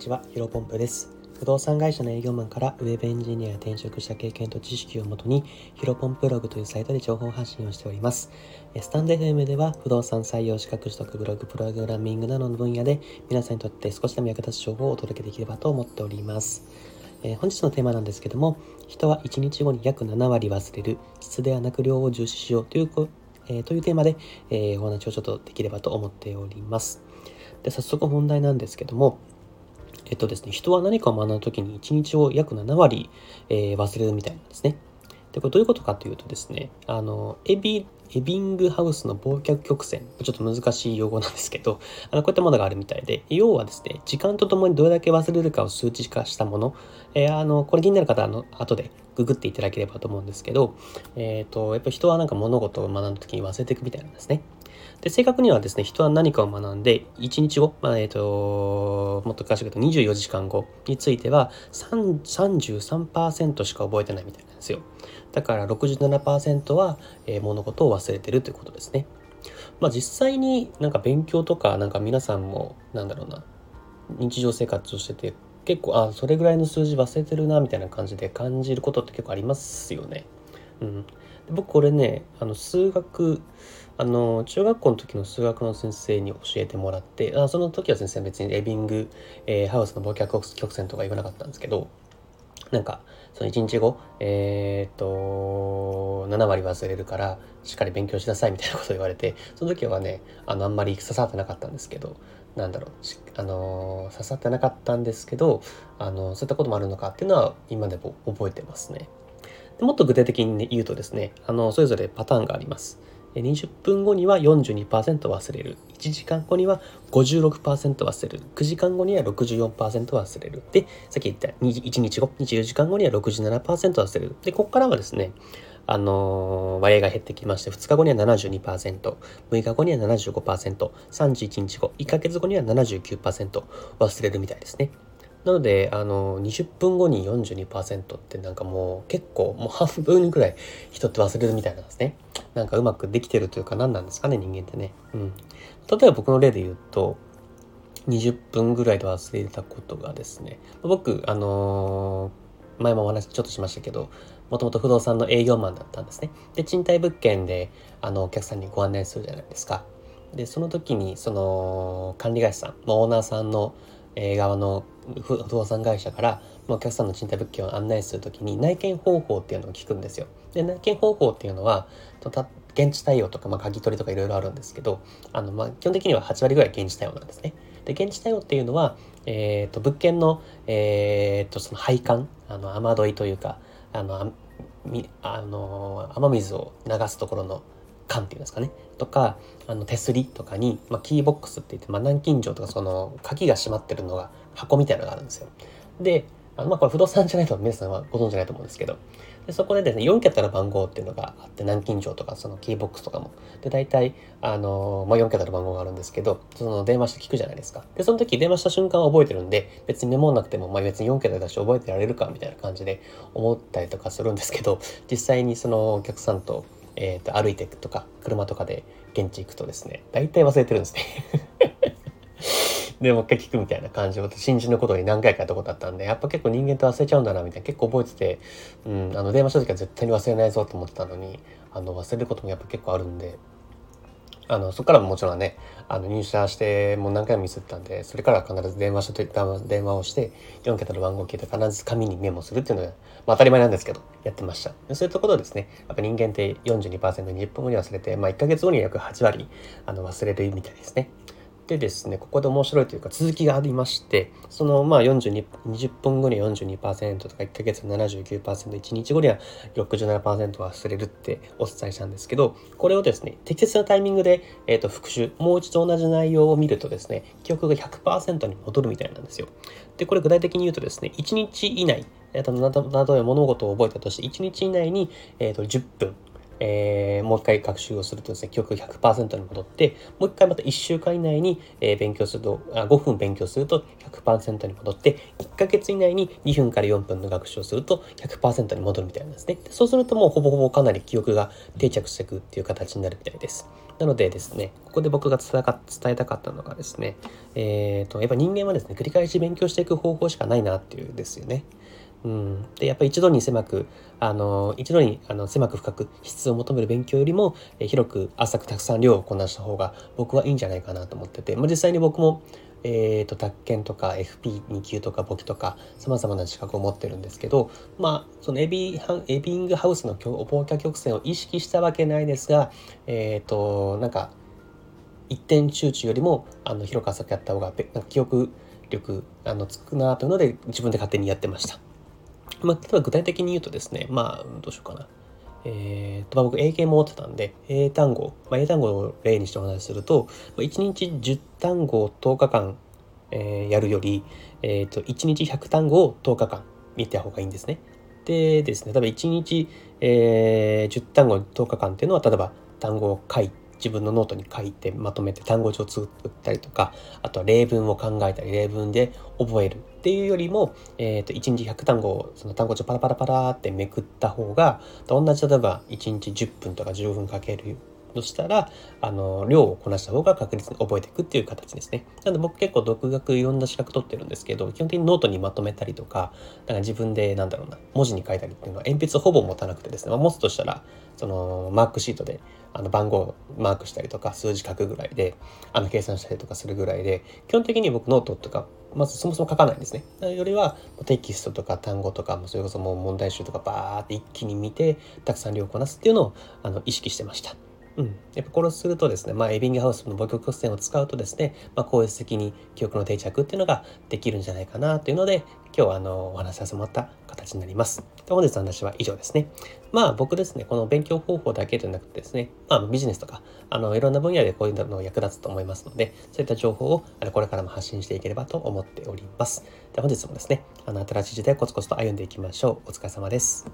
ちは、ヒロポンプです。不動産会社の営業マンからウェブエンジニアや転職した経験と知識をもとに、ヒロポンプログというサイトで情報発信をしております。スタンド FM では、不動産採用資格取得ブログ、プログラミングなどの分野で、皆さんにとって少しでも役立つ情報をお届けできればと思っております。えー、本日のテーマなんですけども、人は1日後に約7割忘れる、質ではなく量を重視しようというえー、というテーマで、えー、お話をちょっとできればと思っております。で、早速本題なんですけども、えっとですね、人は何かを学ぶときに1日を約7割、えー、忘れるみたいなんですね。で、これどういうことかというとですね、あの、エビ、エビングハウスの忘却曲線、ちょっと難しい用語なんですけど、あのこういったものがあるみたいで、要はですね、時間とともにどれだけ忘れるかを数値化したもの、えー、あの、これ気になる方は、あの、後でググっていただければと思うんですけど、えっ、ー、と、やっぱ人はなんか物事を学んだ時に忘れていくみたいなんですね。で、正確にはですね、人は何かを学んで、1日後、まあ、え、ー、と、もっと詳しく言うと24時間後については、33%しか覚えてないみたいなんですよ。だから67%は、えー、物事を忘れてるということですね。まあ実際になんか勉強とか、なんか皆さんも、なんだろうな、日常生活をしてて、結構、あ、それぐらいの数字忘れてるな、みたいな感じで感じることって結構ありますよね。うん。僕これね、あの、数学、あの中学校の時の数学の先生に教えてもらってあその時は先生別にエビング、えー、ハウスの忘却曲線とか言わなかったんですけどなんかその1日後えー、っと7割忘れるからしっかり勉強しなさいみたいなことを言われてその時はねあのあんまり刺さってなかったんですけどなんだろうあの刺さってなかったんですけどあのそういったこともあるのかっていうのは今でも覚えてますね。もっと具体的に言うとですねあのそれぞれパターンがあります。20分後には42%忘れる。1時間後には56%忘れる。9時間後には64%忘れる。でさっき言った1日後。24時間後には67%忘れる。でここからはですねあのー、割合が減ってきまして、2日後には72%、6日後には75%、31日後、1ヶ月後には79%忘れるみたいですね。なので、あの、20分後に42%ってなんかもう結構もう半分くらい人って忘れるみたいなんですね。なんかうまくできてるというか何なんですかね、人間ってね。うん。例えば僕の例で言うと、20分ぐらいで忘れたことがですね、僕、あのー、前もお話ちょっとしましたけど、もともと不動産の営業マンだったんですね。で、賃貸物件で、あの、お客さんにご案内するじゃないですか。で、その時に、その、管理会社さん、オーナーさんの、えー、側の不動産会社から、お客さんの賃貸物件を案内する時に内見方法っていうのを聞くんですよ。で内見方法っていうのは現地対応とか、まあ、鍵取りとかいろいろあるんですけどあの、まあ、基本的には8割ぐらい現地対応なんですね。で現地対応っていうのは、えーと、物件の,、えーと、その配管あの雨どいというかあのあの雨水を流すところの管っていうんですかねとかあの手すりとかに、まあ、キーボックスって言って、まあ、南京錠とかその鍵が閉まってるのが箱みたいなのがあるんですよ。であまあこれ不動産じゃないと皆さんはご存知ないと思うんですけど。でそこでですね4桁の番号っていうのがあって南京錠とかそのキーボックスとかも。で大体あの、まあ、4桁の番号があるんですけどその電話して聞くじゃないですか。でその時電話した瞬間は覚えてるんで別にメモなくても、まあ、別に4桁だし覚えてられるかみたいな感じで思ったりとかするんですけど実際にそのお客さんとえーと、歩いていくとか車とかで現地行くとですね大体忘れてるんですね。でもう一回聞くみたいな感じを新人のことに何回かやったことあったんでやっぱ結構人間って忘れちゃうんだなみたいな結構覚えてて、うん、あの電話した時は絶対に忘れないぞと思ってたのにあの忘れることもやっぱ結構あるんであのそこからももちろんねあの入社してもう何回もミスったんでそれから必ず電話して電話をして4桁の番号を聞いて必ず紙にメモするっていうのが、まあ、当たり前なんですけどやってました。そういうところですねやっぱ人間って 42%20 分後に忘れて、まあ、1ヶ月後に約8割あの忘れるみたいですね。でですね、ここで面白いというか続きがありまして、そのまあ42、20分後には42%とか1ヶ月79%、1日後には67%忘れるってお伝えしたんですけど、これをですね、適切なタイミングで、えー、と復習、もう一度同じ内容を見るとですね、記憶が100%に戻るみたいなんですよ。で、これ具体的に言うとですね、1日以内、えー、となど物事を覚えたとして1日以内に、えー、と10分えー、もう一回学習をするとですね、記憶100%に戻って、もう一回また1週間以内に、えー、勉強すると、5分勉強すると100%に戻って、1ヶ月以内に2分から4分の学習をすると100%に戻るみたいなんですね。そうするともうほぼほぼかなり記憶が定着していくっていう形になるみたいです。なのでですね、ここで僕が伝えたかったのがですね、えっ、ー、と、やっぱ人間はですね、繰り返し勉強していく方法しかないなっていうですよね。うん、でやっぱり一度に狭くあの一度にあの狭く深く質を求める勉強よりも、え広く浅くたくさん量をこなした方が僕はいいんじゃないかなと思ってて、まあ、実際に僕も、えーと、宅建とか FP2 級とか簿記とかさまざまな資格を持ってるんですけどまあそのエビエビングハウスのお傍客曲線を意識したわけないですがえっ、ー、となんか一点集中よりもあの広く浅くやった方がな記憶力あのつくなというので自分で勝手にやってました。まあ、例えば具体的に言うとですね、まあ、どうしようかな。えーと、僕、英検も持ってたんで、英単語、まあ、英単語を例にしてお話しすると、1日10単語を10日間、えー、やるより、えーと、1日100単語を10日間見た方がいいんですね。でですね、例えば1日、えー、10単語10日間っていうのは、例えば単語を書いて、自分のノートに書いてまとめて単語帳を作ったりとかあとは例文を考えたり例文で覚えるっていうよりも、えー、と1日100単語をその単語帳パラパラパラってめくった方が同じ例えば1日10分とか15分かけるとしたら、あの、量をこなした方が確実に覚えていくっていう形ですね。なので僕結構独学いろんな資格取ってるんですけど、基本的にノートにまとめたりとか、なんか自分でなんだろうな、文字に書いたりっていうのは鉛筆ほぼ持たなくてですね、まあ、持つとしたら、そのマークシートであの番号をマークしたりとか数字書くぐらいで、あの計算したりとかするぐらいで、基本的に僕ノートとかまずそもそも書かないんですね。よりはテキストとか単語とか、それこそもう問題集とかバーって一気に見て、たくさん量をこなすっていうのをあの意識してました。うん、やっぱこれをするとですね、まあ、エビングハウスの忘却曲線を使うとですね、まあ、効率的に記憶の定着っていうのができるんじゃないかなというので、今日はあのお話しさせてもらった形になります。本日の話は以上ですね。まあ僕ですね、この勉強方法だけでなくてですね、まあビジネスとか、あのいろんな分野でこういうの役立つと思いますので、そういった情報をこれからも発信していければと思っております。で本日もですね、あの新しい時代コツコツと歩んでいきましょう。お疲れ様です。